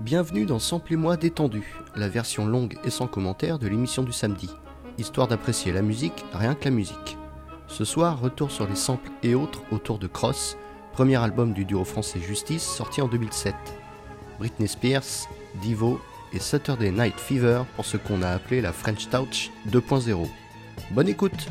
Bienvenue dans Samplez-moi détendu, la version longue et sans commentaire de l'émission du samedi, histoire d'apprécier la musique, rien que la musique. Ce soir, retour sur les samples et autres autour de Cross, premier album du duo français Justice sorti en 2007. Britney Spears, Divo et Saturday Night Fever pour ce qu'on a appelé la French Touch 2.0. Bonne écoute!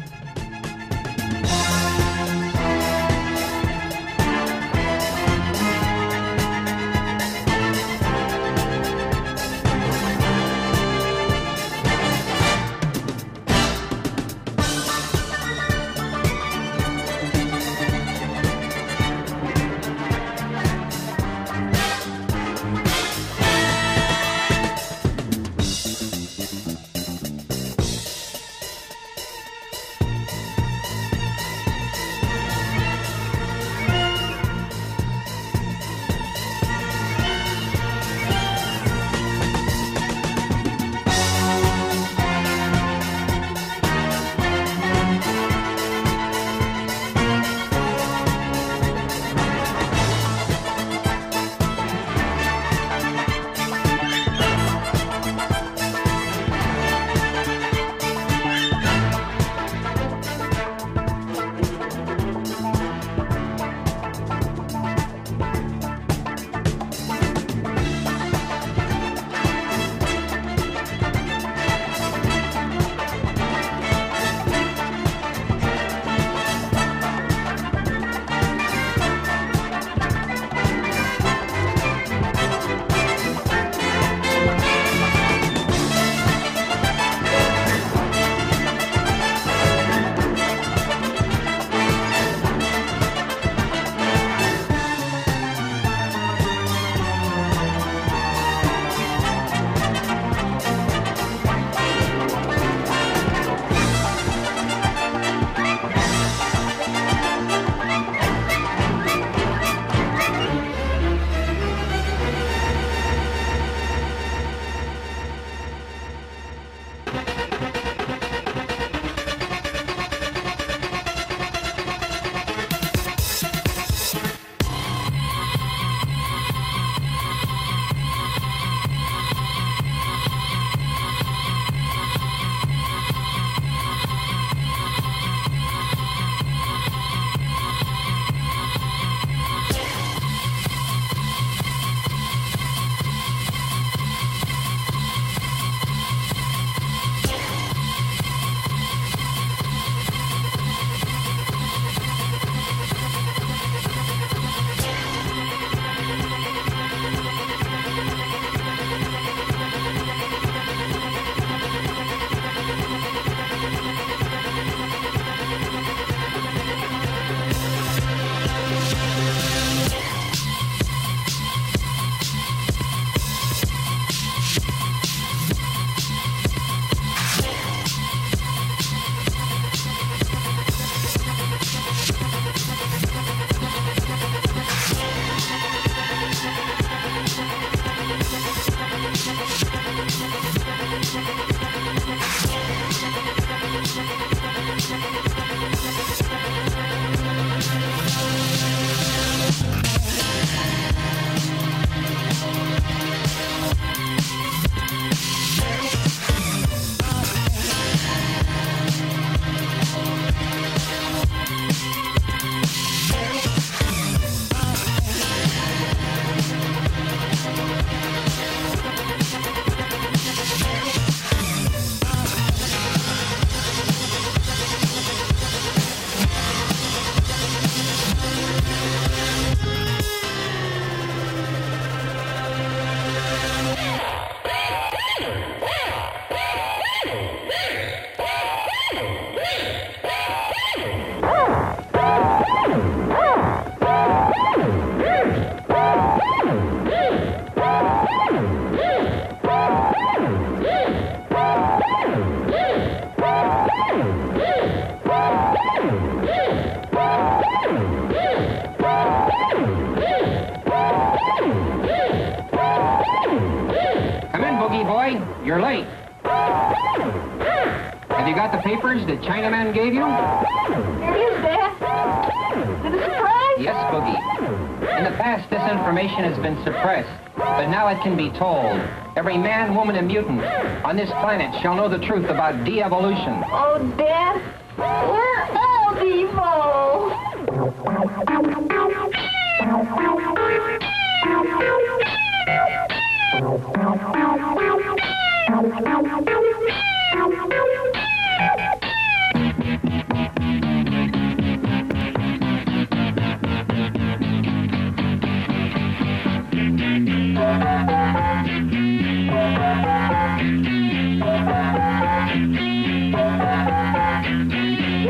Every man, woman, and mutant on this planet shall know the truth about de-evolution. Oh, Dad,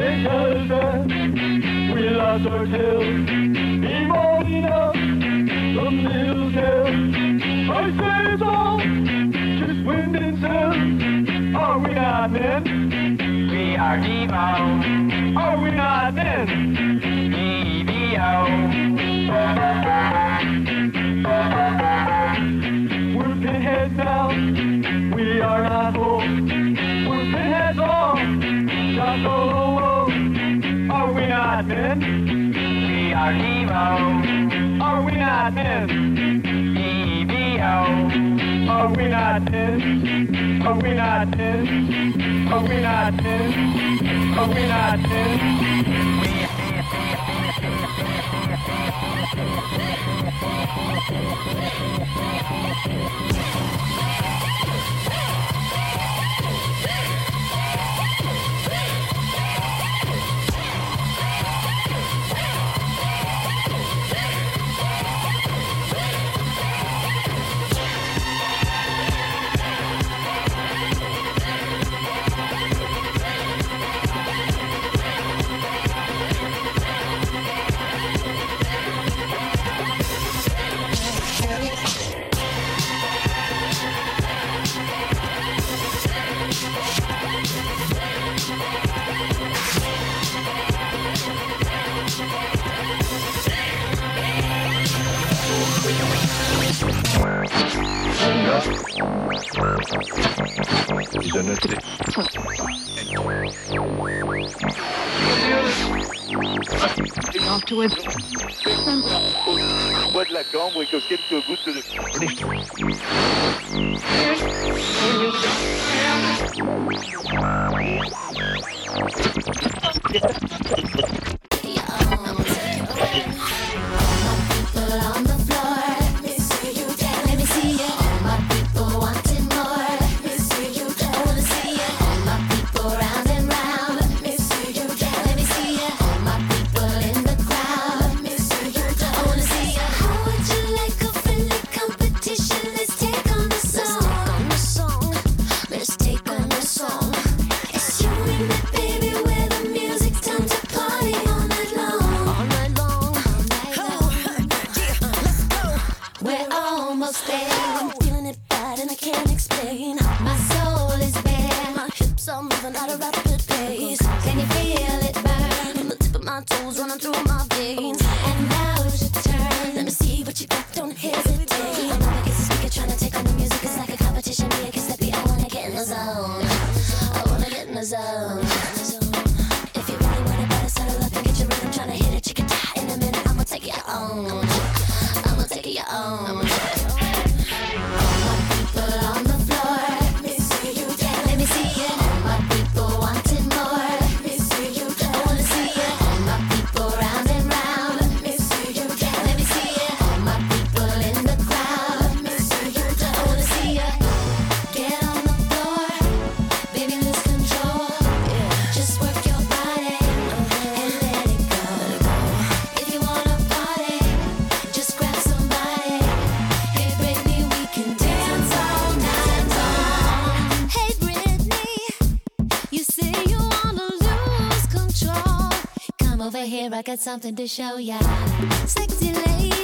because then we lost our tails. Bemoaning us, the middle tail. I say it's all just wind and sails. Are we not men? We are Devo. Are we not men? Devo. our Are we not this? Are we not this? Are we not this? Are we not this? Are we not this? de noter. Bois de la cambre et que quelques gouttes de... Come over here, I got something to show ya. Sexy lady,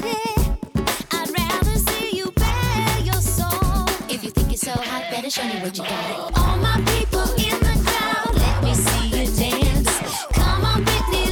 I'd rather see you bare your soul. If you think you're so hot, better show me what you got. All my people in the crowd, let me see you dance. Come on, Britney.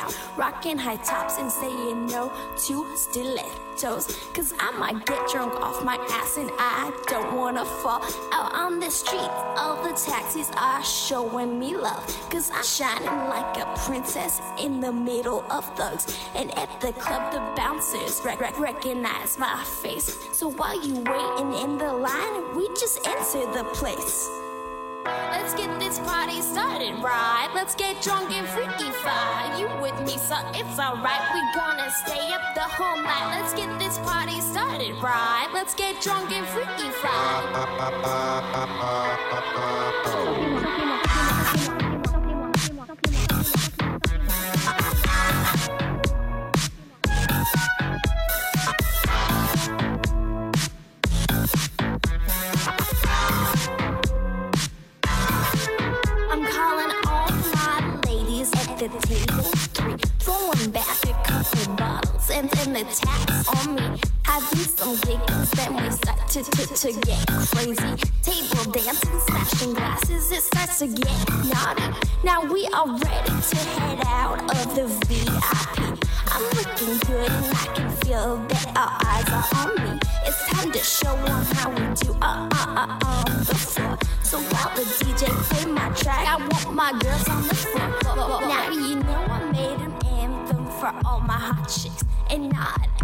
Holding. Rocking high tops and saying no to stilettos. Cause I might get drunk off my ass and I don't wanna fall out on the street. All the taxis are showing me love. Cause I'm shining like a princess in the middle of thugs. And at the club, the bouncers rec- rec- recognize my face. So while you waiting in the line, we just enter the place. Let's get this party started, right? Let's get drunk and freaky fire. You with me, so it's alright. We gonna stay up the whole night. Let's get this party started, right? Let's get drunk and freaky fire. And then the tax on me. Having some giggles, then we start to, to, to get crazy. Table dancing, smashing glasses, it starts to get naughty. Now we are ready to head out of the VIP. I'm looking good and I can feel that our eyes are on me. It's time to show 'em how we do uh uh uh on the floor. So while the DJ play my track, I want my girls on the floor. Now you know I made an anthem for all my hot chicks. And it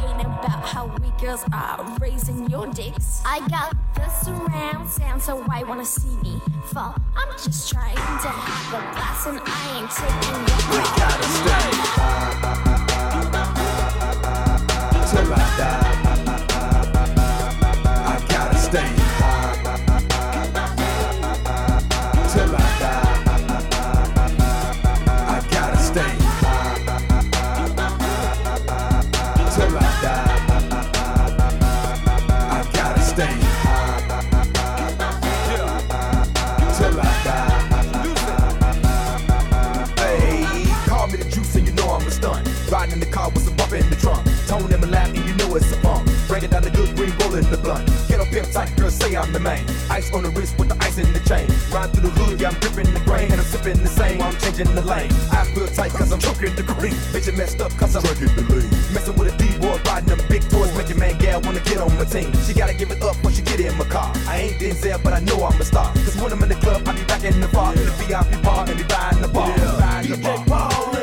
ain't about how we girls are raising your dicks. I got the surround sound, so why wanna see me fall? I'm just trying to have a blast, and I ain't taking your We gotta stay rolling the blunt. Get up tight, girl, say I'm the main. Ice on the wrist with the ice in the chain. Ride through the hood, yeah, I'm gripping the grain. And I'm sipping the same while I'm changing the lane. I feel tight cause I'm choking the green. Bitch, it messed up cause I'm drinking the lean. Messing with a D-boy, riding them big toys. Make your man gal wanna get on my team. She gotta give it up when she get in my car. I ain't Denzel, but I know I'm a star. Cause when I'm in the club, I be back in the bar. In the VIP bar and be buying the bar. Buying the bar. Paul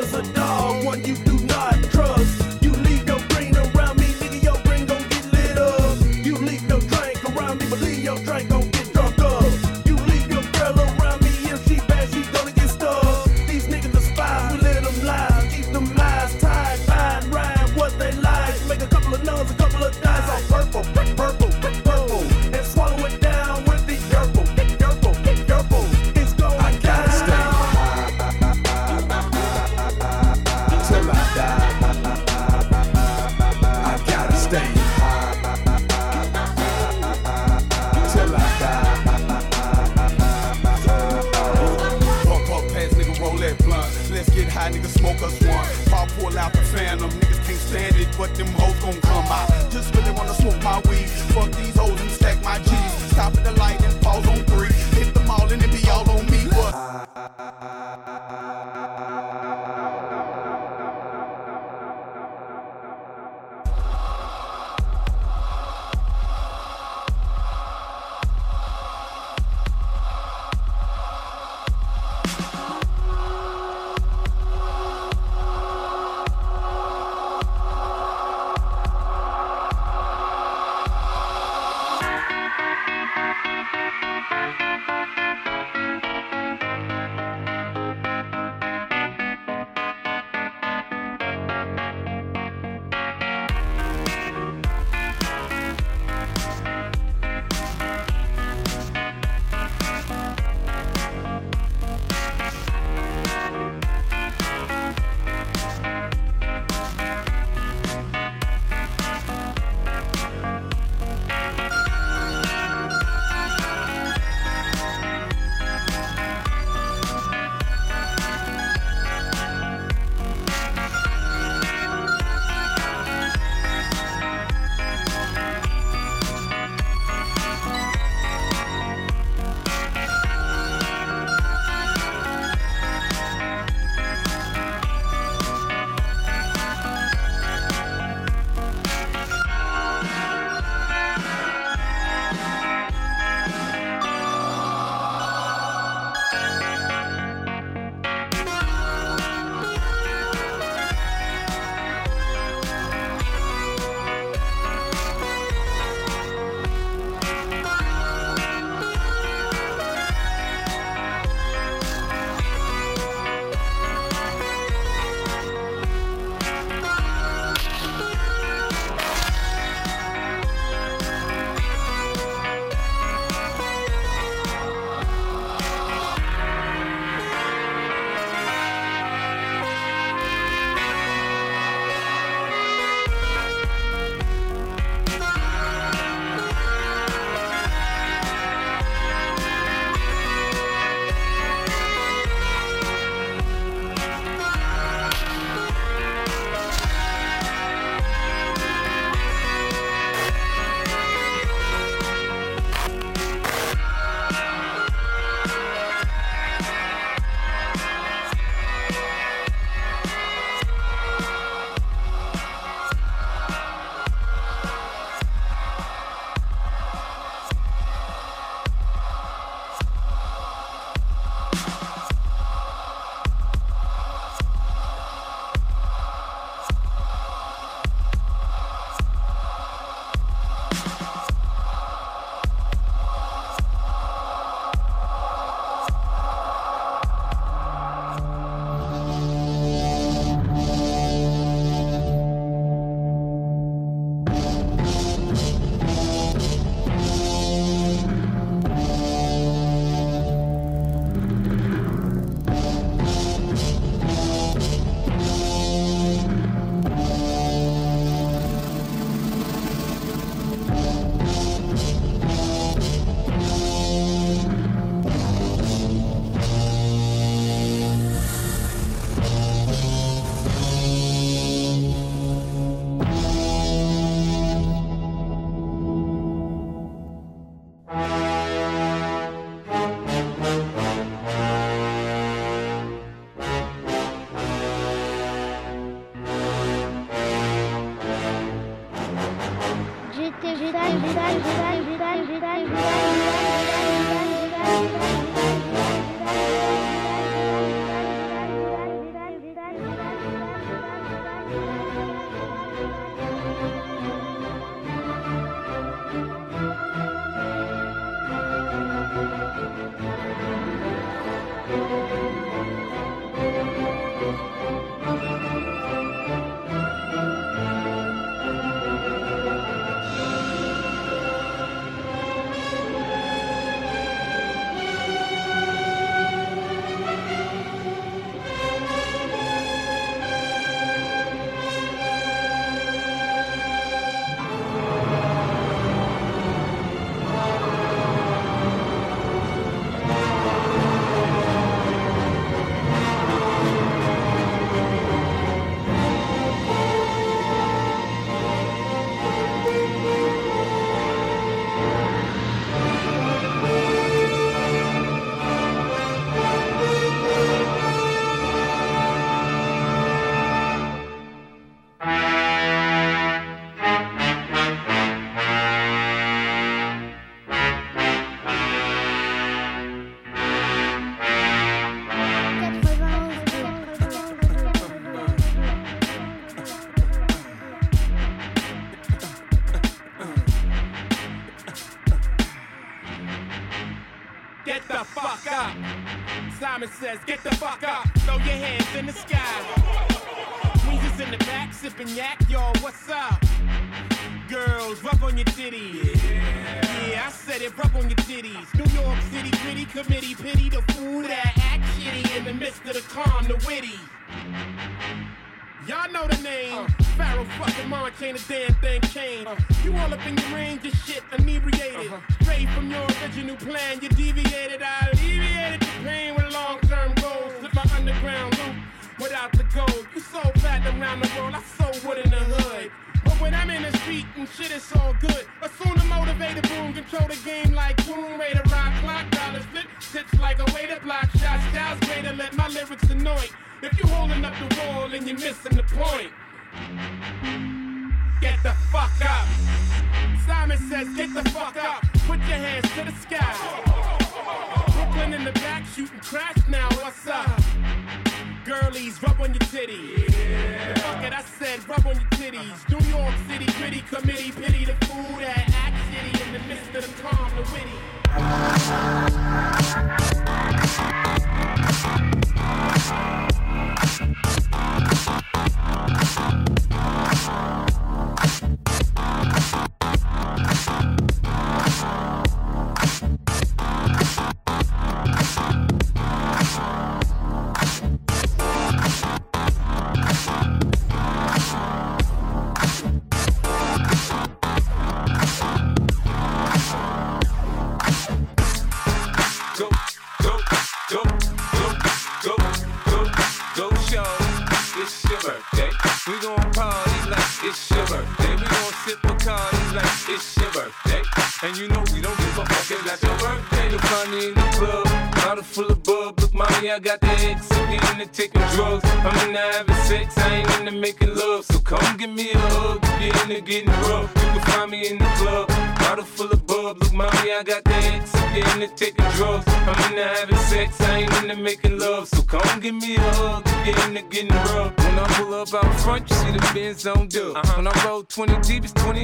roll 20 deep, it's 20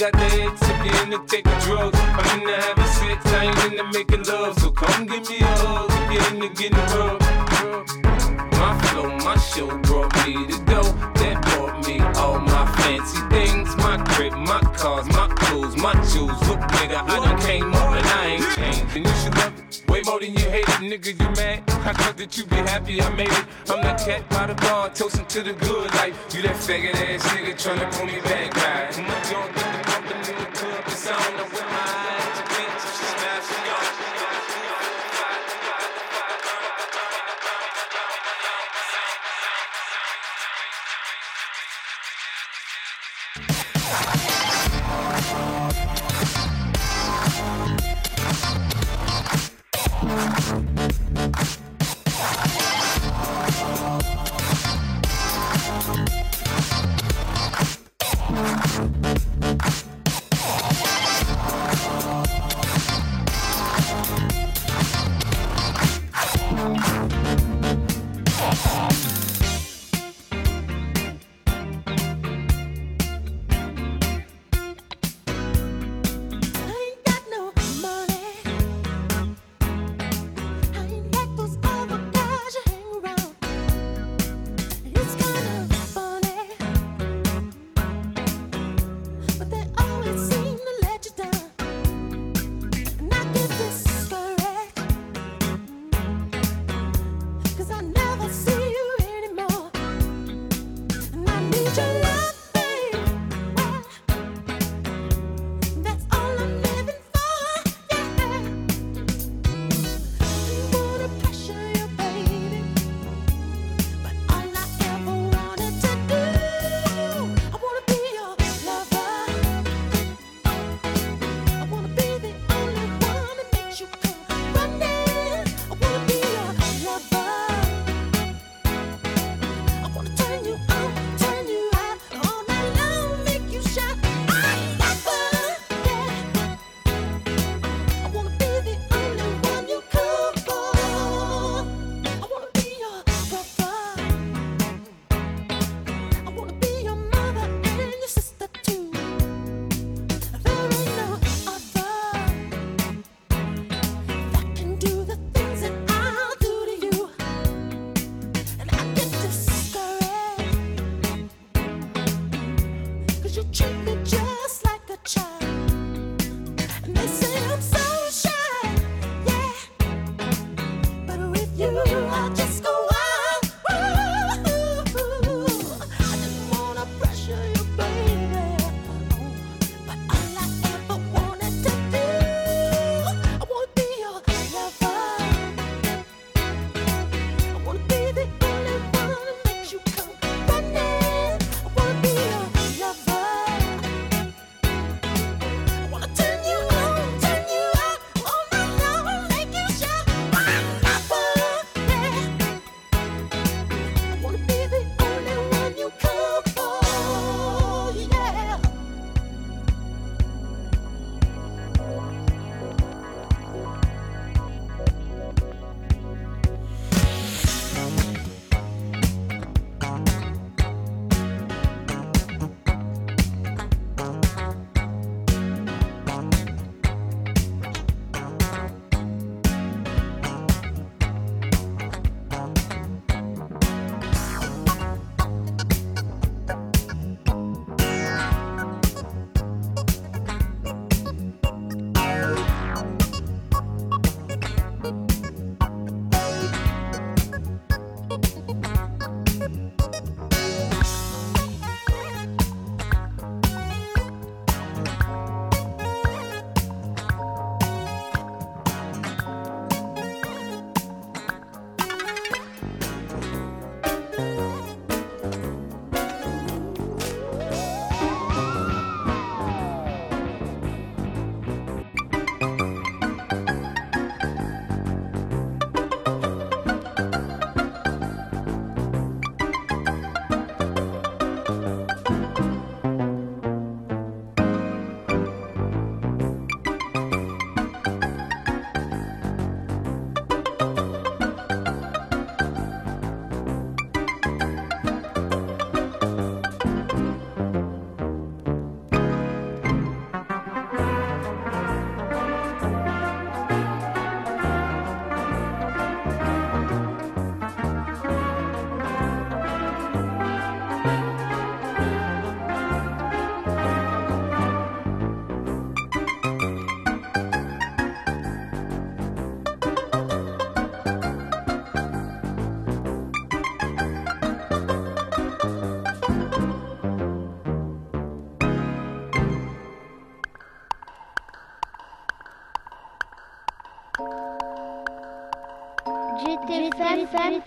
got the X. If you into taking drugs, I'm into having sex, I ain't into making love. So come give me a hug. If you into getting rough. My flow, my show brought me the dough that brought me all my fancy things. My crib, my cars, my clothes, my shoes. Look, nigga, I done came up and I ain't changed. And you should love it. Way more than you hate it, nigga, you mad? I thought that you be happy I made it. I'm that cat by the bar, toasting to the good life. You that faggot ass nigga tryna pull me back, right? Much on get the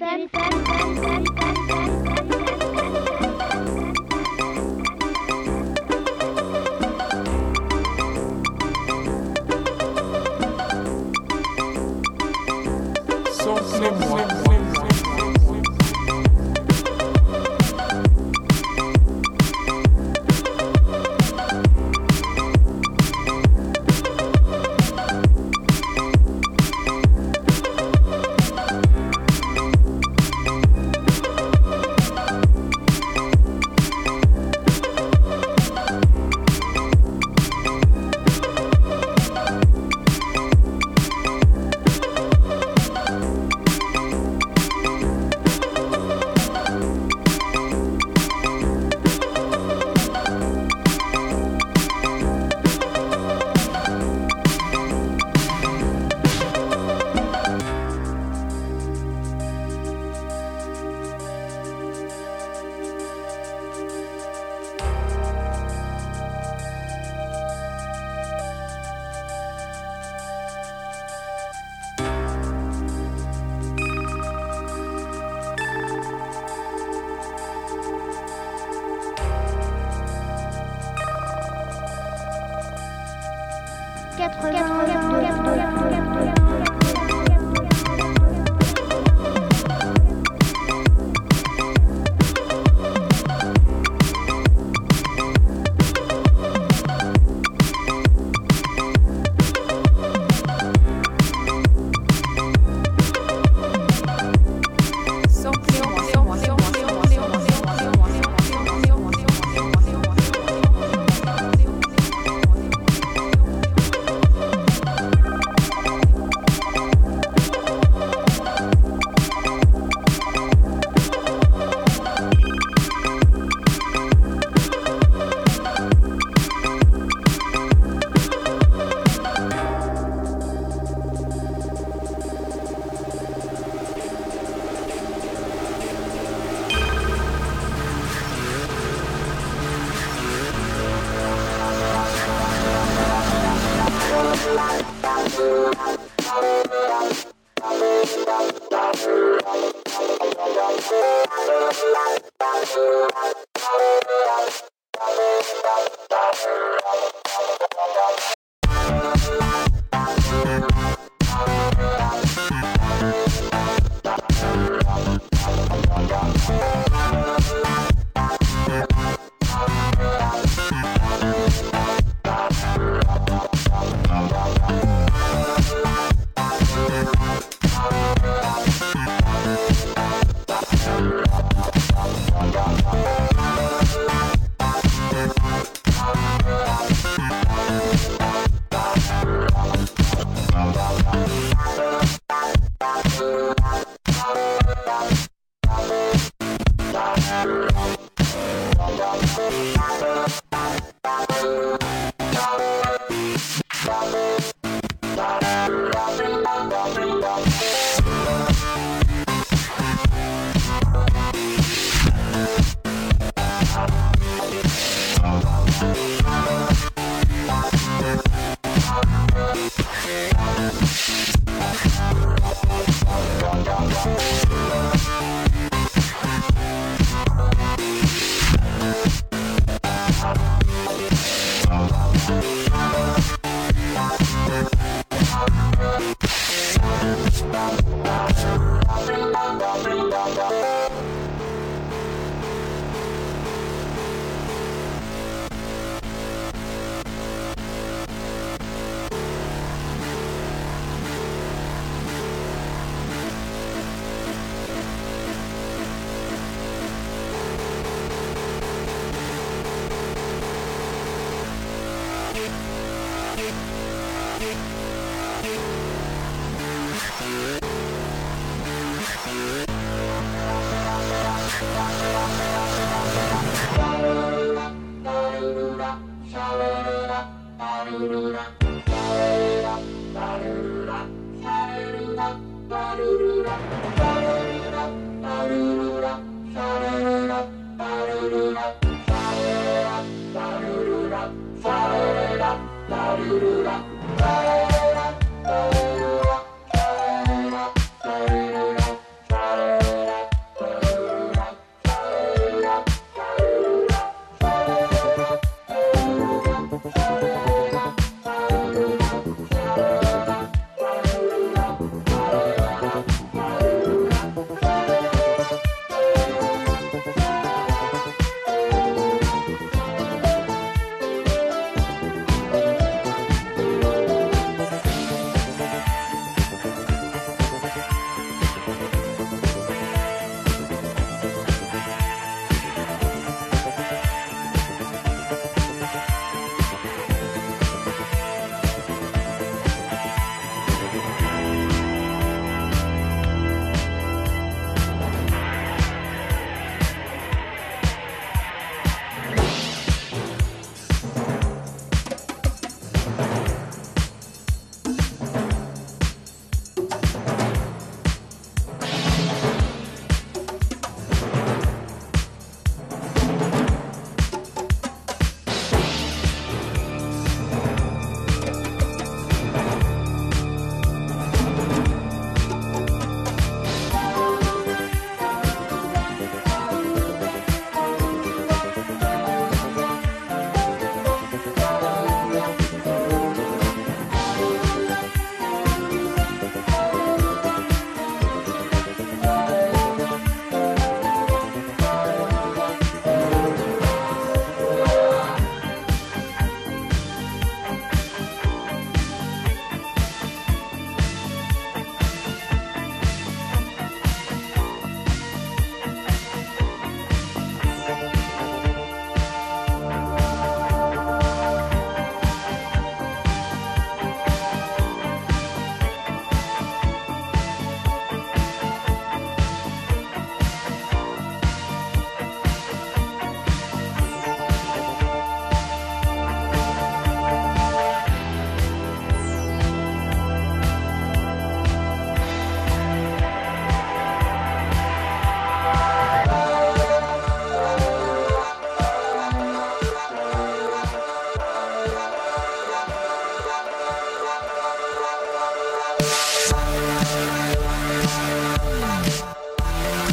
Thank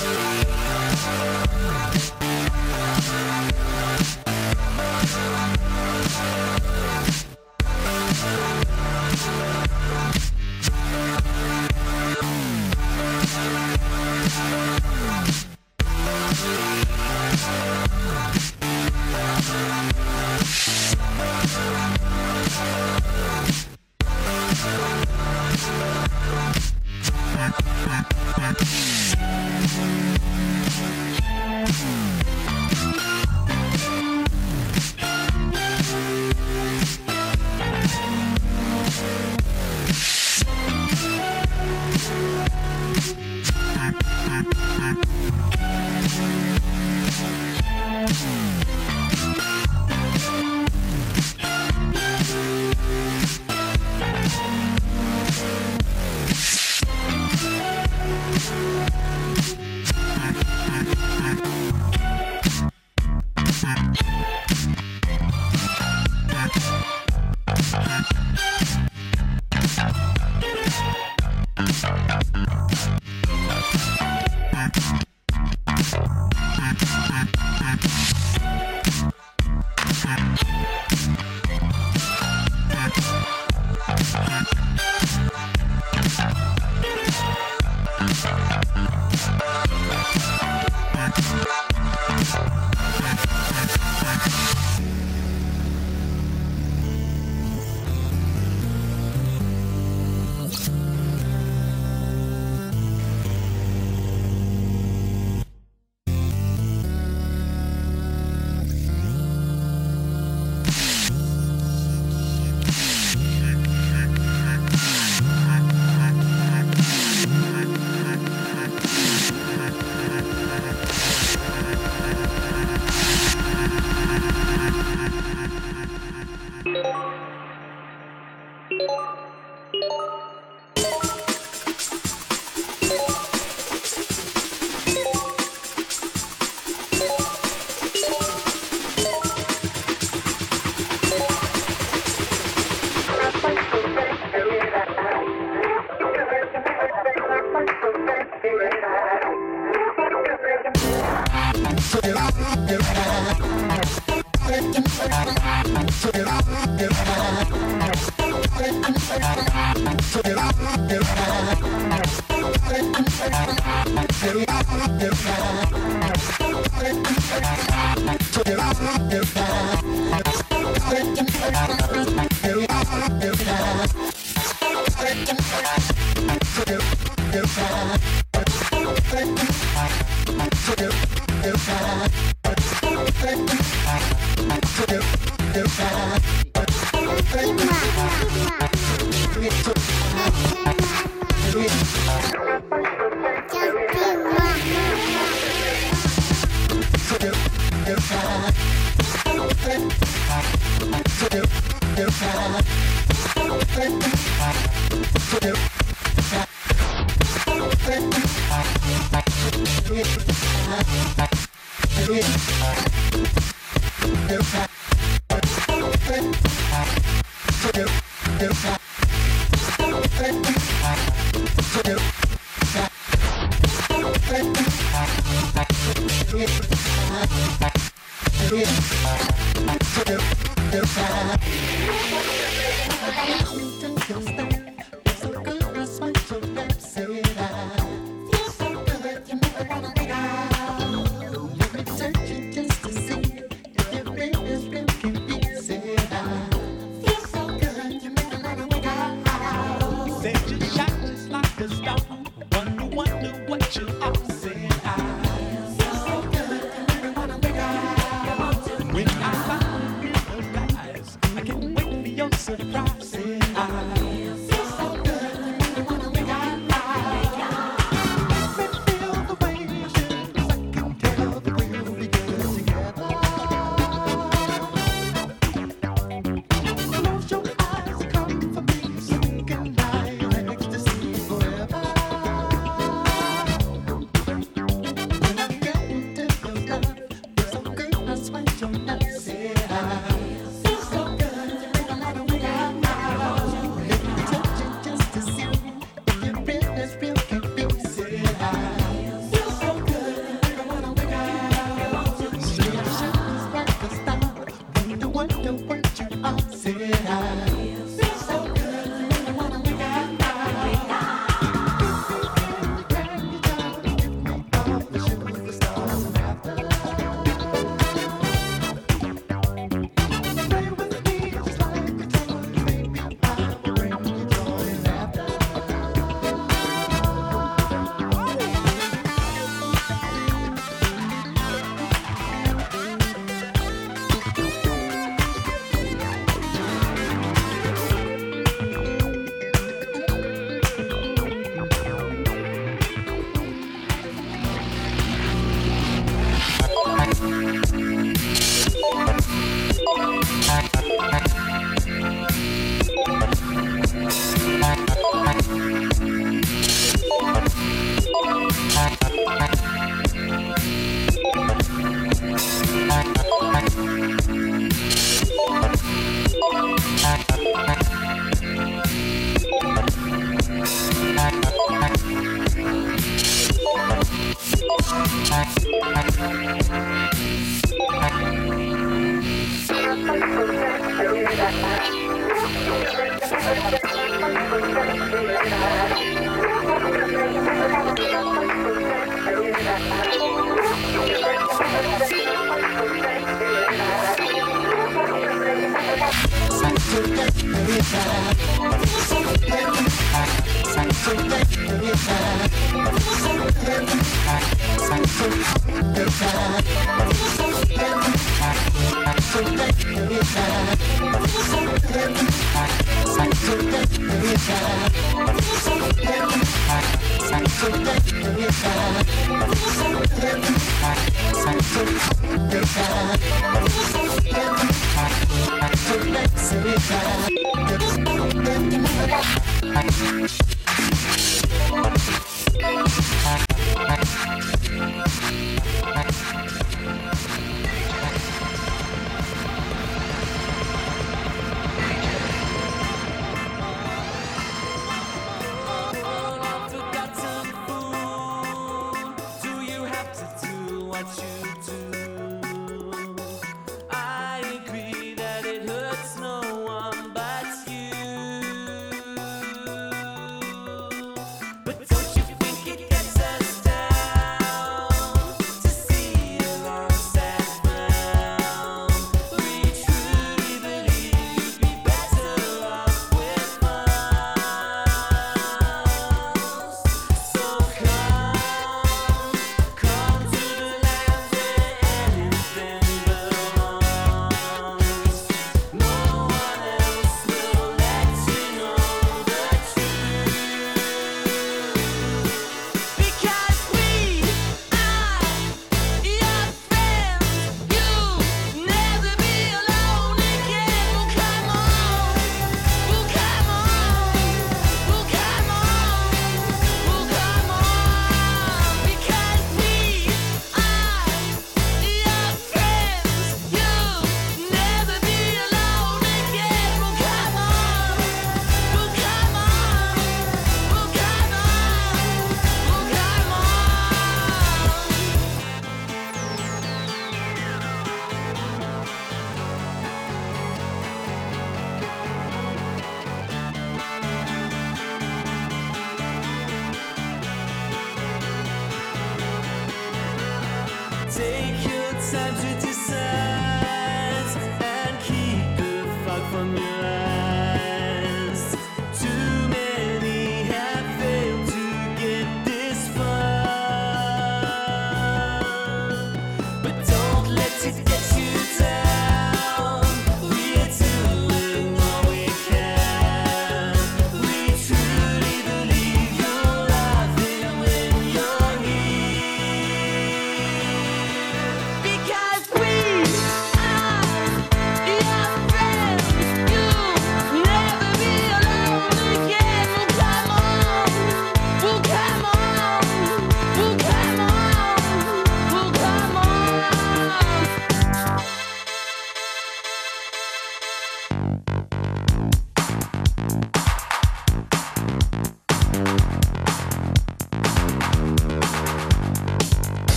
Bye. Said what you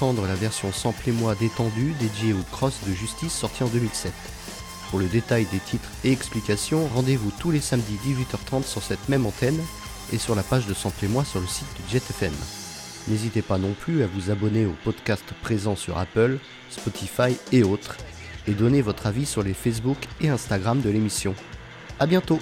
la version samplez-moi détendue dédiée au cross de justice sorti en 2007. Pour le détail des titres et explications, rendez-vous tous les samedis 18h30 sur cette même antenne et sur la page de Samplez-moi sur le site de JetFM. N'hésitez pas non plus à vous abonner au podcast présent sur Apple, Spotify et autres, et donner votre avis sur les Facebook et Instagram de l'émission. A bientôt